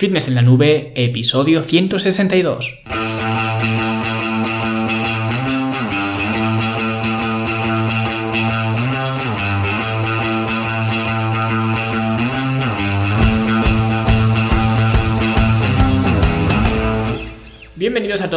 Fitness en la Nube, episodio 162.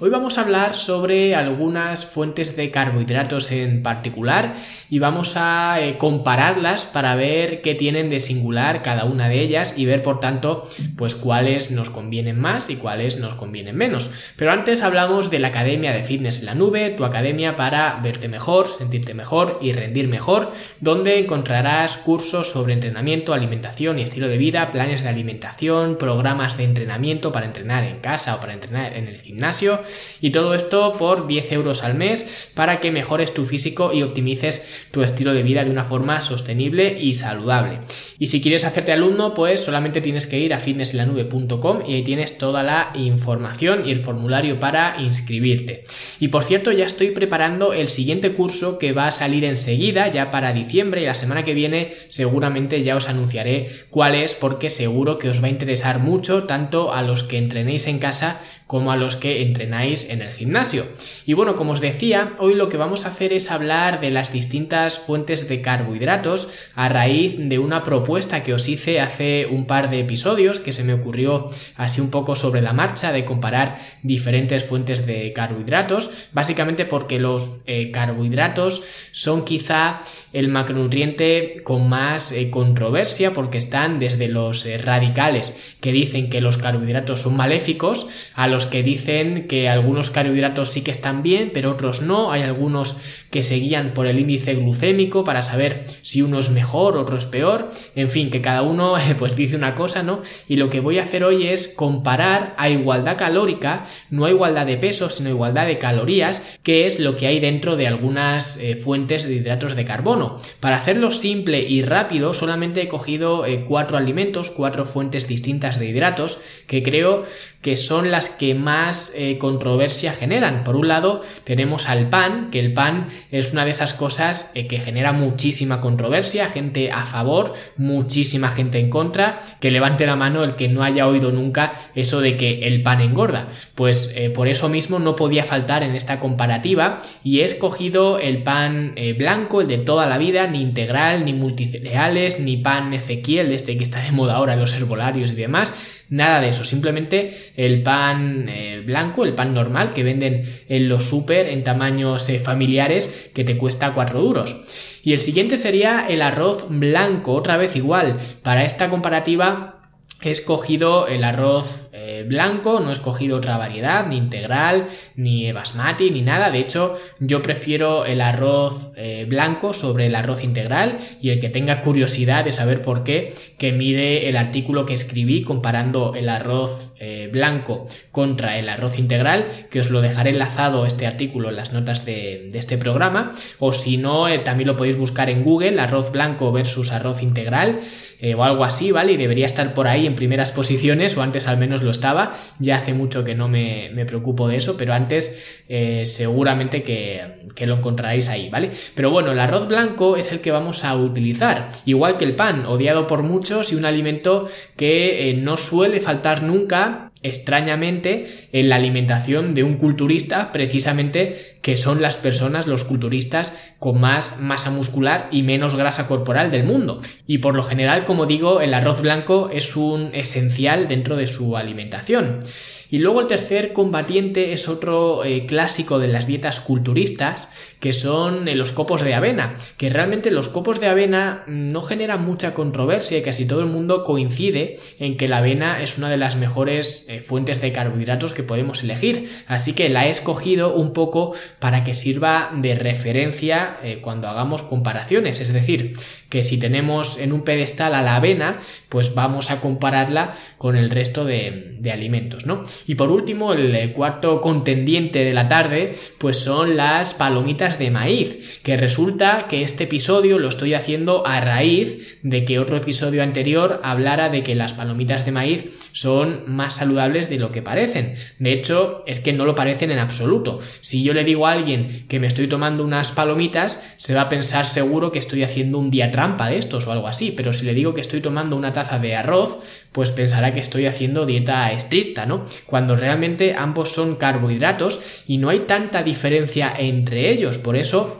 Hoy vamos a hablar sobre algunas fuentes de carbohidratos en particular y vamos a eh, compararlas para ver qué tienen de singular cada una de ellas y ver por tanto pues cuáles nos convienen más y cuáles nos convienen menos. Pero antes hablamos de la Academia de Fitness en la Nube, tu academia para verte mejor, sentirte mejor y rendir mejor, donde encontrarás cursos sobre entrenamiento, alimentación y estilo de vida, planes de alimentación, programas de entrenamiento para entrenar en casa o para entrenar en el gimnasio y todo esto por 10 euros al mes para que mejores tu físico y optimices tu estilo de vida de una forma sostenible y saludable. Y si quieres hacerte alumno, pues solamente tienes que ir a fitnessenlanube.com y ahí tienes toda la información y el formulario para inscribirte. Y por cierto, ya estoy preparando el siguiente curso que va a salir enseguida, ya para diciembre y la semana que viene seguramente ya os anunciaré cuál es porque seguro que os va a interesar mucho tanto a los que entrenéis en casa como a los que entrenáis en el gimnasio. Y bueno, como os decía, hoy lo que vamos a hacer es hablar de las distintas fuentes de carbohidratos a raíz de una propuesta que os hice hace un par de episodios que se me ocurrió así un poco sobre la marcha de comparar diferentes fuentes de carbohidratos, básicamente porque los eh, carbohidratos son quizá el macronutriente con más eh, controversia porque están desde los eh, radicales que dicen que los carbohidratos son maléficos a los que dicen que algunos carbohidratos sí que están bien, pero otros no. Hay algunos que se guían por el índice glucémico para saber si uno es mejor, otro es peor. En fin, que cada uno pues dice una cosa, ¿no? Y lo que voy a hacer hoy es comparar a igualdad calórica, no a igualdad de peso, sino igualdad de calorías, que es lo que hay dentro de algunas eh, fuentes de hidratos de carbono. Para hacerlo simple y rápido, solamente he cogido eh, cuatro alimentos, cuatro fuentes distintas de hidratos, que creo que son las que más eh, controversia generan. Por un lado, tenemos al pan, que el pan es una de esas cosas eh, que genera muchísima controversia, gente a favor, muchísima gente en contra, que levante la mano el que no haya oído nunca eso de que el pan engorda. Pues eh, por eso mismo no podía faltar en esta comparativa y he escogido el pan blanco, el de toda la vida, ni integral, ni multicereales, ni pan Ezequiel, este que está de moda ahora en los herbolarios y demás, nada de eso, simplemente el pan eh, blanco, el pan normal que venden en los super en tamaños eh, familiares que te cuesta 4 duros. Y el siguiente sería el arroz blanco, otra vez igual. Para esta comparativa he escogido el arroz eh, blanco, no he escogido otra variedad, ni integral, ni basmati, ni nada. De hecho, yo prefiero el arroz eh, blanco sobre el arroz integral y el que tenga curiosidad de saber por qué, que mide el artículo que escribí comparando el arroz eh, blanco contra el arroz integral, que os lo dejaré enlazado este artículo en las notas de, de este programa, o si no, también lo podéis buscar en Google, arroz blanco versus arroz integral, o algo así, ¿vale? Y debería estar por ahí en primeras posiciones, o antes al menos lo Ya hace mucho que no me, preocupo de eso, pero antes eh, seguramente que, lo encontraréis ahí, ¿vale? Pero bueno, el arroz blanco es el que vamos a utilizar, igual que el pan, odiado por muchos y un alimento que eh, no suele faltar nunca extrañamente en la alimentación de un culturista precisamente que son las personas los culturistas con más masa muscular y menos grasa corporal del mundo. Y por lo general como digo el arroz blanco es un esencial dentro de su alimentación y luego el tercer combatiente es otro eh, clásico de las dietas culturistas, que son eh, los copos de avena, que realmente los copos de avena no generan mucha controversia y casi todo el mundo coincide en que la avena es una de las mejores eh, fuentes de carbohidratos que podemos elegir. Así que la he escogido un poco para que sirva de referencia cuando hagamos comparaciones. Es decir, que si tenemos en un pedestal a la avena, pues vamos a compararla con el resto de, de alimentos, ¿no? Y por último, el cuarto contendiente de la tarde, pues son las palomitas de maíz, que resulta que este episodio lo estoy haciendo a raíz de que otro episodio anterior hablara de que las palomitas de maíz son más saludables de lo que parecen. De hecho, es que no lo parecen en absoluto. Si yo le digo a alguien que me estoy tomando unas palomitas, se va a pensar seguro que estoy haciendo un día trampa de estos o algo así, pero si le digo que estoy tomando una taza de arroz, pues pensará que estoy haciendo dieta estricta, ¿no? Cuando realmente ambos son carbohidratos y no hay tanta diferencia entre ellos, por eso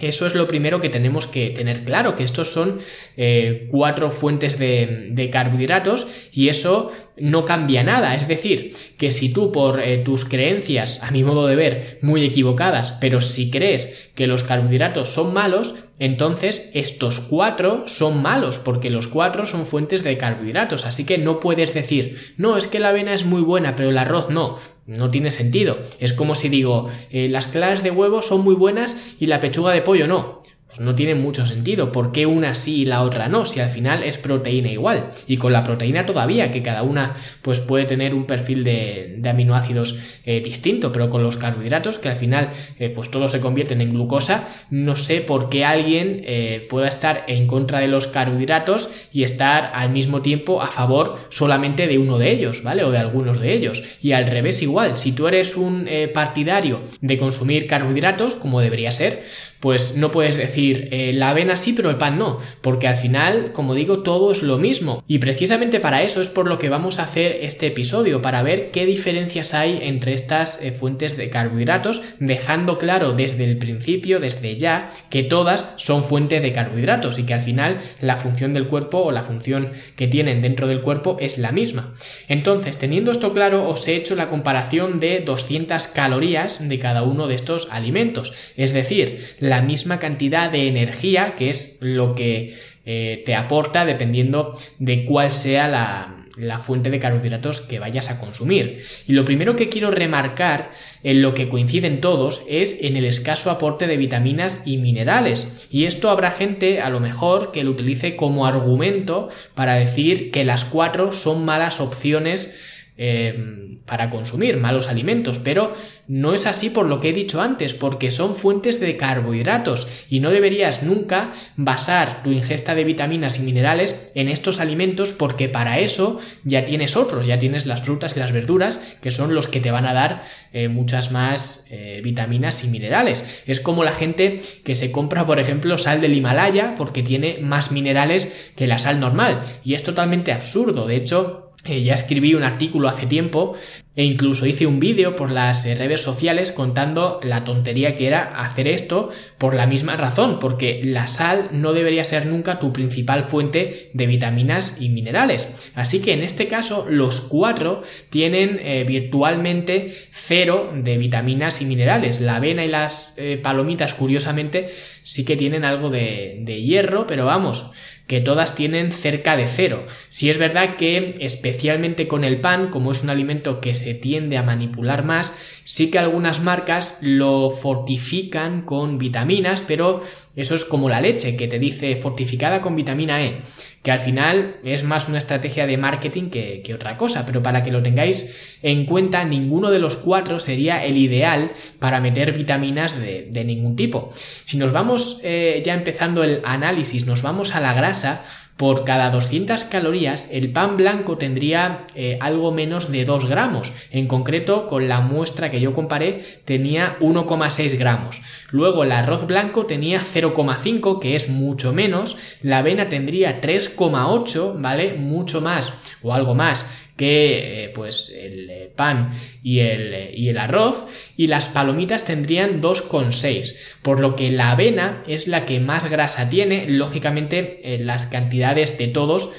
eso es lo primero que tenemos que tener claro, que estos son eh, cuatro fuentes de, carbohidratos y eso no cambia nada. Es decir, que si tú por eh, tus creencias, a mi modo de ver, muy equivocadas, pero si crees que los carbohidratos son malos, entonces estos cuatro son malos porque los cuatro son fuentes de carbohidratos. Así que no puedes decir, no, es que la avena es muy buena, pero el arroz no. No tiene sentido. Es como si digo, eh, las claras de huevo son muy buenas y la pechuga de pollo no. Pues no tiene mucho sentido. ¿Por qué una sí y la otra no? Si al final es proteína igual. Y con la proteína todavía, que cada una pues puede tener un perfil de, aminoácidos eh, distinto, pero con los carbohidratos, que al final eh, pues todos se convierten en glucosa, no sé por qué alguien eh, pueda estar en contra de los carbohidratos y estar al mismo tiempo a favor solamente de uno de ellos, ¿vale? O de algunos de ellos. Y al revés igual, si tú eres un partidario de consumir carbohidratos, como debería ser, pues no puedes decir eh, la avena sí, pero el pan no, porque al final, como digo, todo es lo mismo. Y precisamente para eso es por lo que vamos a hacer este episodio, para ver qué diferencias hay entre estas eh, fuentes de carbohidratos, dejando claro desde el principio, desde ya, que todas son fuentes de carbohidratos y que al final la función del cuerpo o la función que tienen dentro del cuerpo es la misma. Entonces, teniendo esto claro, os he hecho la comparación de 200 calorías de cada uno de estos alimentos. Es decir, la la misma cantidad de energía, que es lo que eh, te aporta dependiendo de cuál sea la, la fuente de carbohidratos que vayas a consumir. Y lo primero que quiero remarcar en lo que coinciden todos es en el escaso aporte de vitaminas y minerales. Y esto habrá gente a lo mejor que lo utilice como argumento para decir que las cuatro son malas opciones Em, para consumir malos alimentos, pero no es así por lo que he dicho antes, porque son fuentes de carbohidratos y no deberías nunca basar tu ingesta de vitaminas y minerales en estos alimentos porque para eso ya tienes otros, ya tienes las frutas y las verduras que son los que te van a dar eh, muchas más eh, vitaminas y minerales. Es como la gente que se compra, por ejemplo, sal del Himalaya porque tiene más minerales que la sal normal y es totalmente absurdo. De hecho, eh, ya escribí un artículo hace tiempo e incluso hice un vídeo por las eh, redes sociales contando la tontería que era hacer esto por la misma razón, porque la sal no debería ser nunca tu principal fuente de vitaminas y minerales. Así que en este caso los cuatro tienen eh, virtualmente cero de vitaminas y minerales. La avena y las palomitas curiosamente sí que tienen algo de, de hierro, pero vamos, que todas tienen cerca de cero. Si es verdad que especialmente con el pan, como es un alimento que se tiende a manipular más, sí que algunas marcas lo fortifican con vitaminas, pero eso es como la leche que te dice fortificada con vitamina E que al final es más una estrategia de marketing que, otra cosa, pero para que lo tengáis en cuenta, ninguno de los cuatro sería el ideal para meter vitaminas de, ningún tipo. Si nos vamos eh, ya empezando el análisis, nos vamos a la grasa, por cada 200 calorías el pan blanco tendría eh, algo menos de 2 gramos. En concreto, con la muestra que yo comparé tenía 1,6 gramos. Luego el arroz blanco tenía 0,5, que es mucho menos. La avena tendría 3,8, ¿vale? Mucho más o algo más que eh, pues el eh, pan y el, eh, y el, arroz y las palomitas tendrían 2,6 por lo que la avena es la que más grasa tiene. Lógicamente las cantidades de todos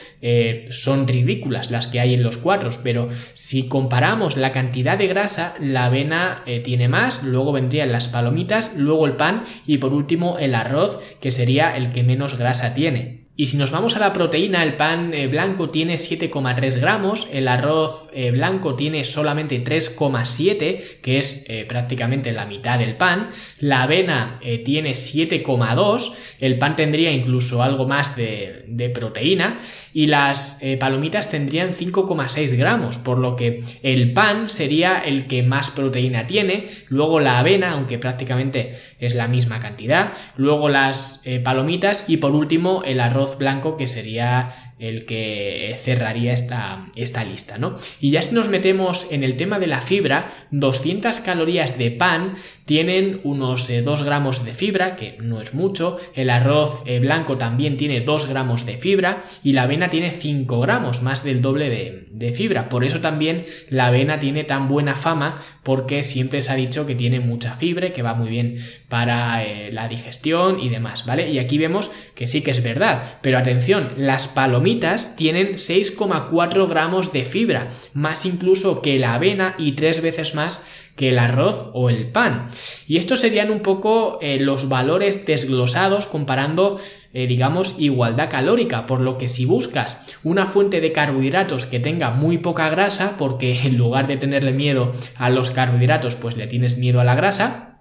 son ridículas las que hay en los cuatro pero si comparamos la cantidad de grasa la avena tiene más luego vendrían las palomitas luego el pan y por último el arroz que sería el que menos grasa tiene Y si nos vamos a la proteína, el pan eh, blanco tiene 7,3 gramos, el arroz eh, blanco tiene solamente 3,7, que es eh, prácticamente la mitad del pan, la avena tiene 7,2, el pan tendría incluso algo más de, de proteína y las palomitas tendrían 5,6 gramos, por lo que el pan sería el que más proteína tiene, luego la avena, aunque prácticamente es la misma cantidad, luego las palomitas y por último el arroz blanco que sería el que cerraría esta, esta lista, ¿no? Y ya si nos metemos en el tema de la fibra, 200 calorías de pan tienen unos 2 eh, gramos de fibra, que no es mucho, el arroz eh, blanco también tiene 2 gramos de fibra y la avena tiene 5 gramos, más del doble de, fibra. Por eso también la avena tiene tan buena fama, porque siempre se ha dicho que tiene mucha fibra, que va muy bien para eh, la digestión y demás, ¿vale? Y aquí vemos que sí que es verdad, pero atención, las palomitas tienen 6,4 gramos de fibra, más incluso que la avena y tres veces más que el arroz o el pan. Y estos serían un poco eh, los valores desglosados comparando, eh, digamos, igualdad calórica, por lo que si buscas una fuente de carbohidratos que tenga muy poca grasa, porque en lugar de tenerle miedo a los carbohidratos, pues le tienes miedo a la grasa,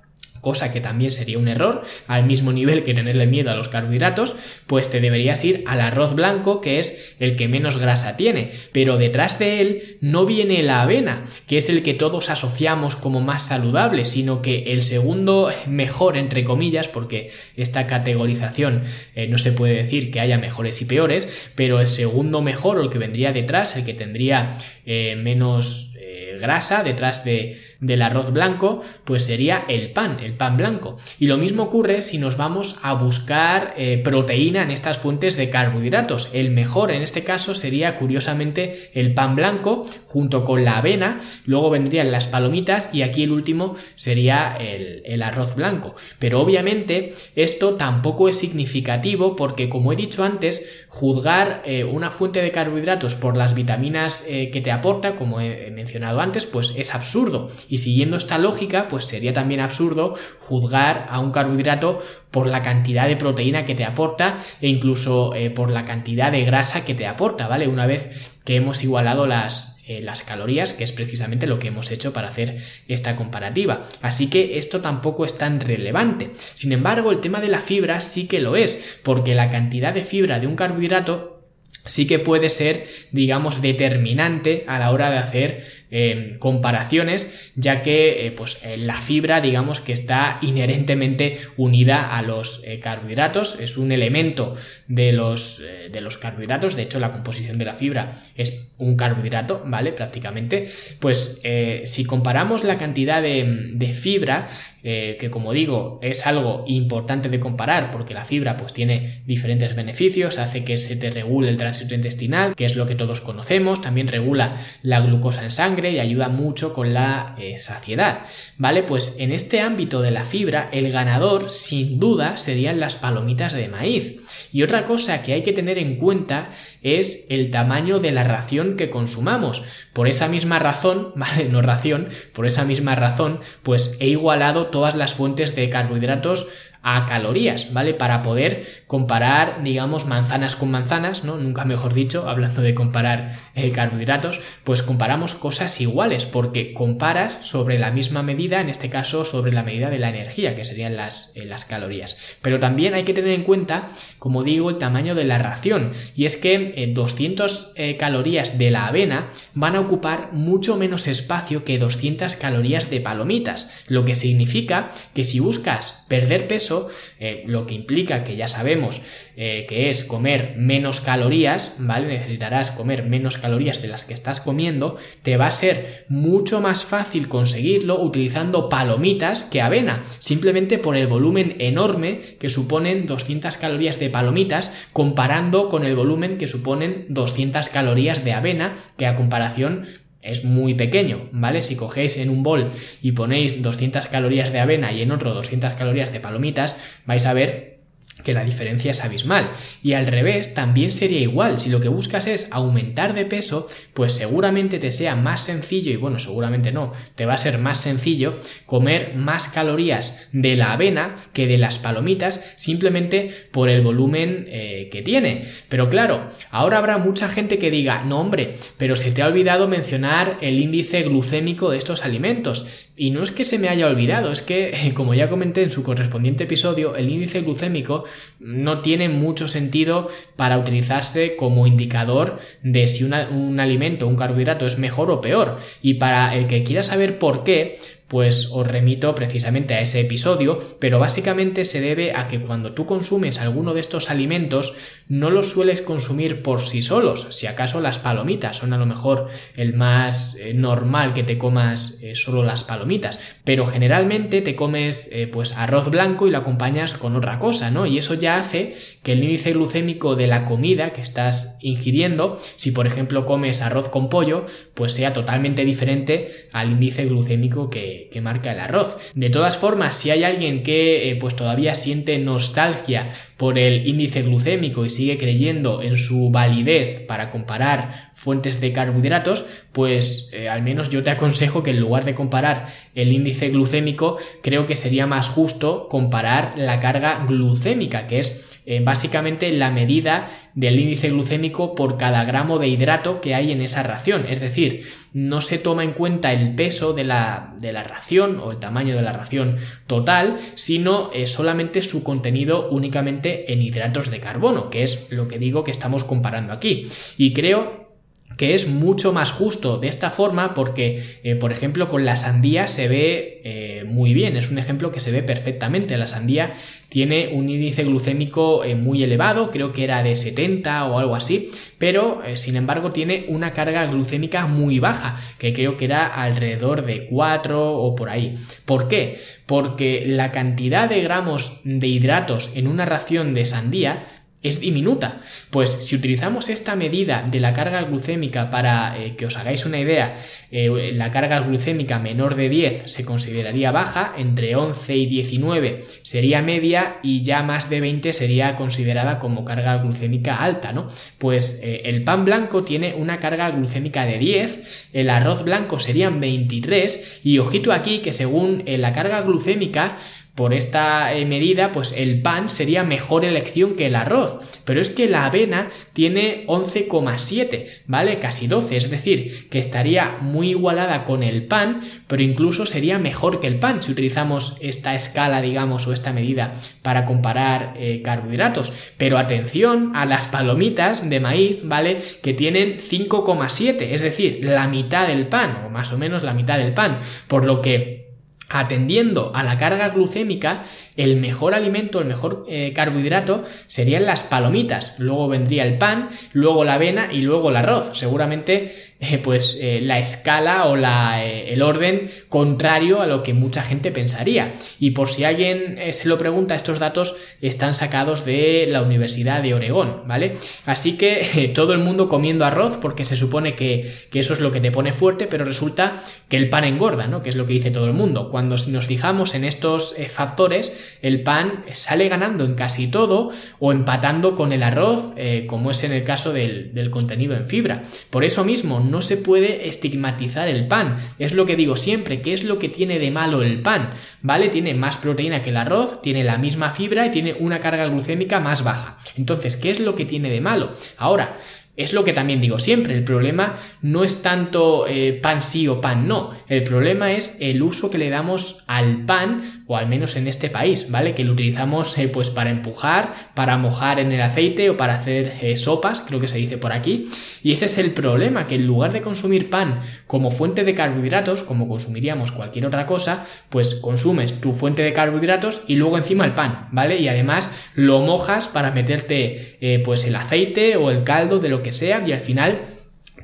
cosa que también sería un error, al mismo nivel que tenerle miedo a los carbohidratos, pues te deberías ir al arroz blanco, que es el que menos grasa tiene, pero detrás de él no viene la avena, que es el que todos asociamos como más saludable, sino que el segundo mejor, entre comillas, porque esta categorización eh, no se puede decir que haya mejores y peores, pero el segundo mejor, o el que vendría detrás, el que tendría eh, menos grasa detrás de, del arroz blanco, pues sería el pan, el pan blanco. Y lo mismo ocurre si nos vamos a buscar eh, proteína en estas fuentes de carbohidratos. El mejor en este caso sería curiosamente el pan blanco junto con la avena, luego vendrían las palomitas y aquí el último sería el, arroz blanco. Pero obviamente esto tampoco es significativo porque como he dicho antes, juzgar eh, una fuente de carbohidratos por las vitaminas eh, que te aporta, como he mencionado antes, pues es absurdo. Y siguiendo esta lógica, pues sería también absurdo juzgar a un carbohidrato por la cantidad de proteína que te aporta e incluso eh, por la cantidad de grasa que te aporta, ¿vale? Una vez que hemos igualado las, eh, las calorías, que es precisamente lo que hemos hecho para hacer esta comparativa. Así que esto tampoco es tan relevante. Sin embargo, el tema de la fibra sí que lo es, porque la cantidad de fibra de un carbohidrato sí que puede ser, digamos, determinante a la hora de hacer eh, comparaciones, ya que eh, pues, eh, la fibra, digamos, que está inherentemente unida a los carbohidratos, es un elemento de los, de los carbohidratos, de hecho la composición de la fibra es un carbohidrato, ¿vale? Prácticamente, pues si comparamos la cantidad de, de fibra, que como digo, es algo importante de comparar, porque la fibra pues tiene diferentes beneficios, hace que se te regule el tránsito intestinal, que es lo que todos conocemos, también regula la glucosa en sangre y ayuda mucho con la eh, saciedad. ¿Vale? Pues en este ámbito de la fibra, el ganador sin duda serían las palomitas de maíz. Y otra cosa que hay que tener en cuenta es el tamaño de la ración que consumamos. Por esa misma razón, ¿vale? No ración, por esa misma razón, pues he igualado todas las fuentes de carbohidratos a calorías, ¿vale? Para poder comparar, digamos, manzanas con manzanas, ¿no? Nunca mejor dicho, hablando de comparar eh, carbohidratos, pues comparamos cosas iguales, porque comparas sobre la misma medida, en este caso sobre la medida de la energía, que serían las, eh, las calorías. Pero también hay que tener en cuenta, como digo, el tamaño de la ración, y es que 200 eh, calorías de la avena van a ocupar mucho menos espacio que 200 calorías de palomitas, lo que significa que si buscas perder peso, eh, lo que implica que ya sabemos eh, que es comer menos calorías, ¿vale? Necesitarás comer menos calorías de las que estás comiendo, te va a ser mucho más fácil conseguirlo utilizando palomitas que avena, simplemente por el volumen enorme que suponen 200 calorías de palomitas comparando con el volumen que suponen 200 calorías de avena, que a comparación es muy pequeño, ¿vale? Si cogéis en un bol y ponéis 200 calorías de avena y en otro 200 calorías de palomitas, vais a ver que la diferencia es abismal. Y al revés, también sería igual. Si lo que buscas es aumentar de peso, pues seguramente te sea más sencillo, y bueno, seguramente no, te va a ser más sencillo comer más calorías de la avena que de las palomitas, simplemente por el volumen eh, que tiene. Pero claro, ahora habrá mucha gente que diga, no hombre, pero se te ha olvidado mencionar el índice glucémico de estos alimentos. Y no es que se me haya olvidado, es que, como ya comenté en su correspondiente episodio, el índice glucémico no tiene mucho sentido para utilizarse como indicador de si un alimento, un carbohidrato es mejor o peor. Y para el que quiera saber por qué, pues os remito precisamente a ese episodio, pero básicamente se debe a que cuando tú consumes alguno de estos alimentos no los sueles consumir por sí solos, si acaso las palomitas son a lo mejor el más eh, normal que te comas eh, solo las palomitas, pero generalmente te comes eh, pues arroz blanco y lo acompañas con otra cosa, ¿no? Y eso ya hace que el índice glucémico de la comida que estás ingiriendo, si por ejemplo comes arroz con pollo, pues sea totalmente diferente al índice glucémico que que, marca el arroz. De todas formas, si hay alguien que eh, pues todavía siente nostalgia por el índice glucémico y sigue creyendo en su validez para comparar fuentes de carbohidratos, pues eh, al menos yo te aconsejo que en lugar de comparar el índice glucémico, creo que sería más justo comparar la carga glucémica, que es eh, básicamente la medida del índice glucémico por cada gramo de hidrato que hay en esa ración. Es decir, no se toma en cuenta el peso de la, de la ración o el tamaño de la ración total, sino eh, solamente su contenido únicamente en hidratos de carbono, que es lo que digo que estamos comparando aquí. Y creo que es mucho más justo de esta forma porque, eh, por ejemplo, con la sandía se ve eh, muy bien, es un ejemplo que se ve perfectamente. La sandía tiene un índice glucémico eh, muy elevado, creo que era de 70 o algo así, pero sin embargo tiene una carga glucémica muy baja, que creo que era alrededor de 4 o por ahí. ¿Por qué? Porque la cantidad de gramos de hidratos en una ración de sandía es diminuta. Pues si utilizamos esta medida de la carga glucémica para eh, que os hagáis una idea, eh, la carga glucémica menor de 10 se consideraría baja, entre 11 y 19 sería media y ya más de 20 sería considerada como carga glucémica alta, ¿no? Pues eh, el pan blanco tiene una carga glucémica de 10, el arroz blanco serían 23 y ojito aquí que según la carga glucémica por esta eh, medida, pues el pan sería mejor elección que el arroz. Pero es que la avena tiene 11,7, ¿vale? Casi 12, es decir, que estaría muy igualada con el pan, pero incluso sería mejor que el pan si utilizamos esta escala, digamos, o esta medida para comparar eh, carbohidratos. Pero atención a las palomitas de maíz, ¿vale? Que tienen 5,7, es decir, la mitad del pan, o más o menos la mitad del pan. Por lo que atendiendo a la carga glucémica, el mejor alimento, el mejor eh, carbohidrato serían las palomitas. Luego vendría el pan, luego la avena y luego el arroz. Seguramente, eh, pues eh, la escala o la, el orden contrario a lo que mucha gente pensaría. Y por si alguien se lo pregunta, estos datos están sacados de la Universidad de Oregón, ¿vale? Así que todo el mundo comiendo arroz porque se supone que, que eso es lo que te pone fuerte, pero resulta que el pan engorda, ¿no? Que es lo que dice todo el mundo. Cuando nos fijamos en estos factores, el pan sale ganando en casi todo o empatando con el arroz, eh, como es en el caso del, del contenido en fibra. Por eso mismo no se puede estigmatizar el pan. Es lo que digo siempre, ¿qué es lo que tiene de malo el pan? ¿Vale? Tiene más proteína que el arroz, tiene la misma fibra y tiene una carga glucémica más baja. Entonces, ¿qué es lo que tiene de malo? Ahora, es lo que también digo siempre, el problema no es tanto eh, pan sí o pan no, el problema es el uso que le damos al pan, o al menos en este país, ¿vale? Que lo utilizamos eh, pues para empujar, para mojar en el aceite o para hacer eh, sopas, creo que se dice por aquí, y ese es el problema, que en lugar de consumir pan como fuente de carbohidratos, como consumiríamos cualquier otra cosa, pues consumes tu fuente de carbohidratos y luego encima el pan, ¿vale? Y además lo mojas para meterte pues el aceite o el caldo de lo que sea y al final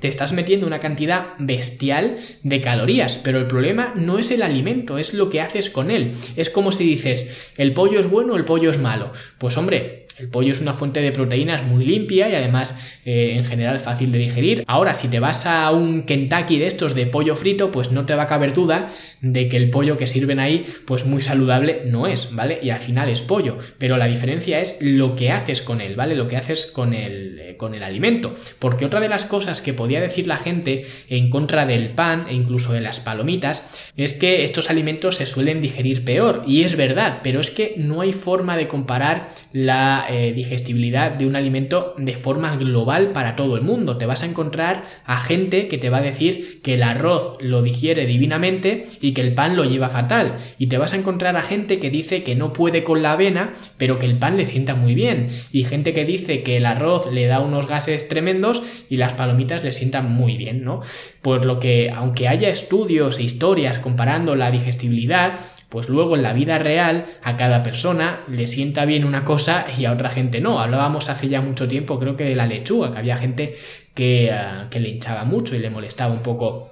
te estás metiendo una cantidad bestial de calorías, pero el problema no es el alimento, es lo que haces con él. Es como si dices, el pollo es bueno el pollo es malo. Pues hombre, El pollo es una fuente de proteínas muy limpia y además eh, en general fácil de digerir. Ahora, si te vas a un Kentucky de estos de pollo frito, pues no te va a caber duda de que el pollo que sirven ahí, pues muy saludable no es, ¿vale? Y al final es pollo. Pero la diferencia es lo que haces con él, ¿vale? Lo que haces con el, eh, con el alimento. Porque otra de las cosas que podía decir la gente en contra del pan e incluso de las palomitas es que estos alimentos se suelen digerir peor. Y es verdad, pero es que no hay forma de comparar la eh, digestibilidad de un alimento de forma global para todo el mundo. Te vas a encontrar a gente que te va a decir que el arroz lo digiere divinamente y que el pan lo lleva fatal. Y te vas a encontrar a gente que dice que no puede con la avena, pero que el pan le sienta muy bien. Y gente que dice que el arroz le da unos gases tremendos y las palomitas le sientan muy bien, ¿no? Por lo que, aunque haya estudios e historias comparando la digestibilidad, pues luego en la vida real a cada persona le sienta bien una cosa y a otra gente no. Hablábamos hace ya mucho tiempo, creo que de la lechuga, que había gente que, ah, que le hinchaba mucho y le molestaba un poco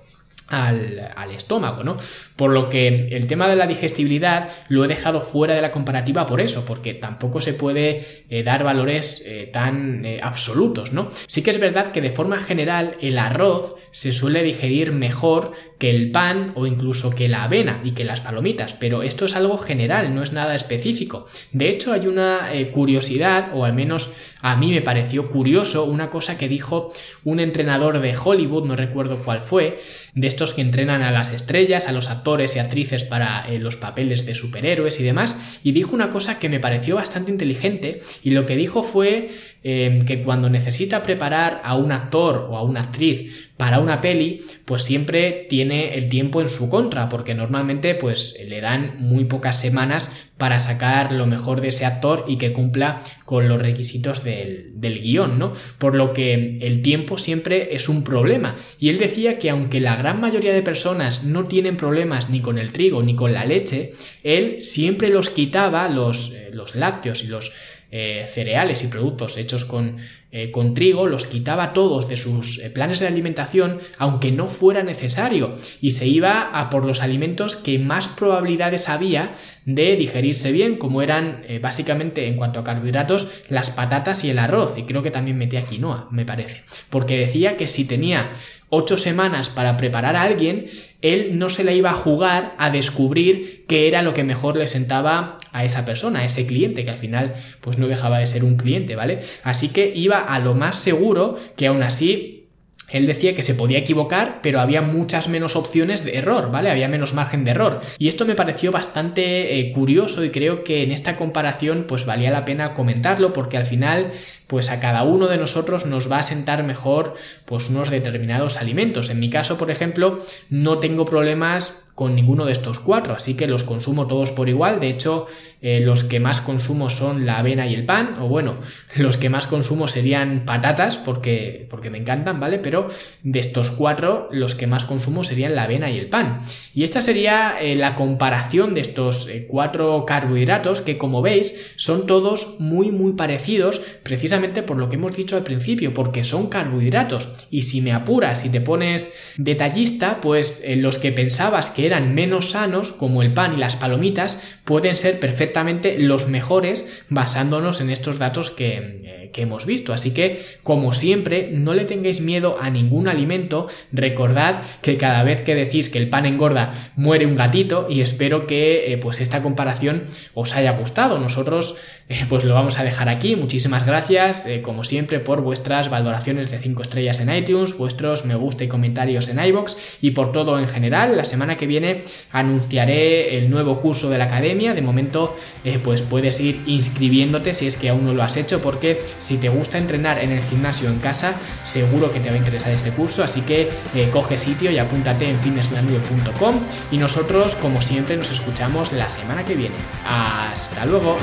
al, al, estómago, ¿no? Por lo que el tema de la digestibilidad lo he dejado fuera de la comparativa por eso, porque tampoco se puede eh, dar valores eh, tan eh, absolutos, ¿no? Sí que es verdad que de forma general el arroz se suele digerir mejor que el pan o incluso que la avena y que las palomitas, pero esto es algo general, no es nada específico. De hecho, hay una curiosidad, o al menos a mí me pareció curioso, una cosa que dijo un entrenador de Hollywood, no recuerdo cuál fue, de estos que entrenan a las estrellas, a los actores y actrices para eh, los papeles de superhéroes y demás, y dijo una cosa que me pareció bastante inteligente, y lo que dijo fue eh, que cuando necesita preparar a un actor o a una actriz para una peli, pues siempre tiene el tiempo en su contra, porque normalmente pues le dan muy pocas semanas para sacar lo mejor de ese actor y que cumpla con los requisitos del, del guion, ¿no? Por lo que el tiempo siempre es un problema. Y él decía que aunque la gran mayoría de personas no tienen problemas ni con el trigo ni con la leche, él siempre los quitaba, los, eh, los lácteos y los eh, cereales y productos hechos con, eh, con, trigo, los quitaba todos de sus eh, planes de alimentación, aunque no fuera necesario, y se iba a por los alimentos que más probabilidades había de digerirse bien, como eran básicamente en cuanto a carbohidratos las patatas y el arroz, y creo que también metía quinoa, me parece, porque decía que si tenía ocho semanas para preparar a alguien, él no se la iba a jugar a descubrir qué era lo que mejor le sentaba a esa persona, a ese cliente, que al final pues no dejaba de ser un cliente, ¿vale? Así que iba a lo más seguro que aún así él decía que se podía equivocar, pero había muchas menos opciones de error, ¿vale? Había menos margen de error. Y esto me pareció bastante eh, curioso y creo que en esta comparación pues valía la pena comentarlo porque al final pues a cada uno de nosotros nos va a sentar mejor pues unos determinados alimentos. En mi caso, por ejemplo, no tengo problemas con ninguno de estos cuatro, así que los consumo todos por igual. De hecho, eh, los que más consumo son la avena y el pan, o bueno, los que más consumo serían patatas, porque, porque me encantan, ¿vale? Pero de estos cuatro, los que más consumo serían la avena y el pan. Y esta sería eh, la comparación de estos eh, cuatro carbohidratos, que como veis, son todos muy, muy parecidos, precisamente por lo que hemos dicho al principio, porque son carbohidratos. Y si me apuras y te pones detallista, pues los que pensabas que eran menos sanos, como el pan y las palomitas, pueden ser perfectamente los mejores basándonos en estos datos que, eh, que hemos visto. Así que, como siempre, no le tengáis miedo a ningún alimento. Recordad que cada vez que decís que el pan engorda, muere un gatito y espero que eh, pues esta comparación os haya gustado. Nosotros eh, pues lo vamos a dejar aquí. Muchísimas gracias, como siempre, por vuestras valoraciones de 5 estrellas en iTunes, vuestros me gusta y comentarios en iBox y por todo en general. La semana que viene anunciaré el nuevo curso de la academia. De momento, eh, pues puedes ir inscribiéndote si es que aún no lo has hecho, porque si te gusta entrenar en el gimnasio en casa, seguro que te va a interesar este curso. Así que eh, coge sitio y apúntate en fitnesslanube.com. Y nosotros, como siempre, nos escuchamos la semana que viene. Hasta luego.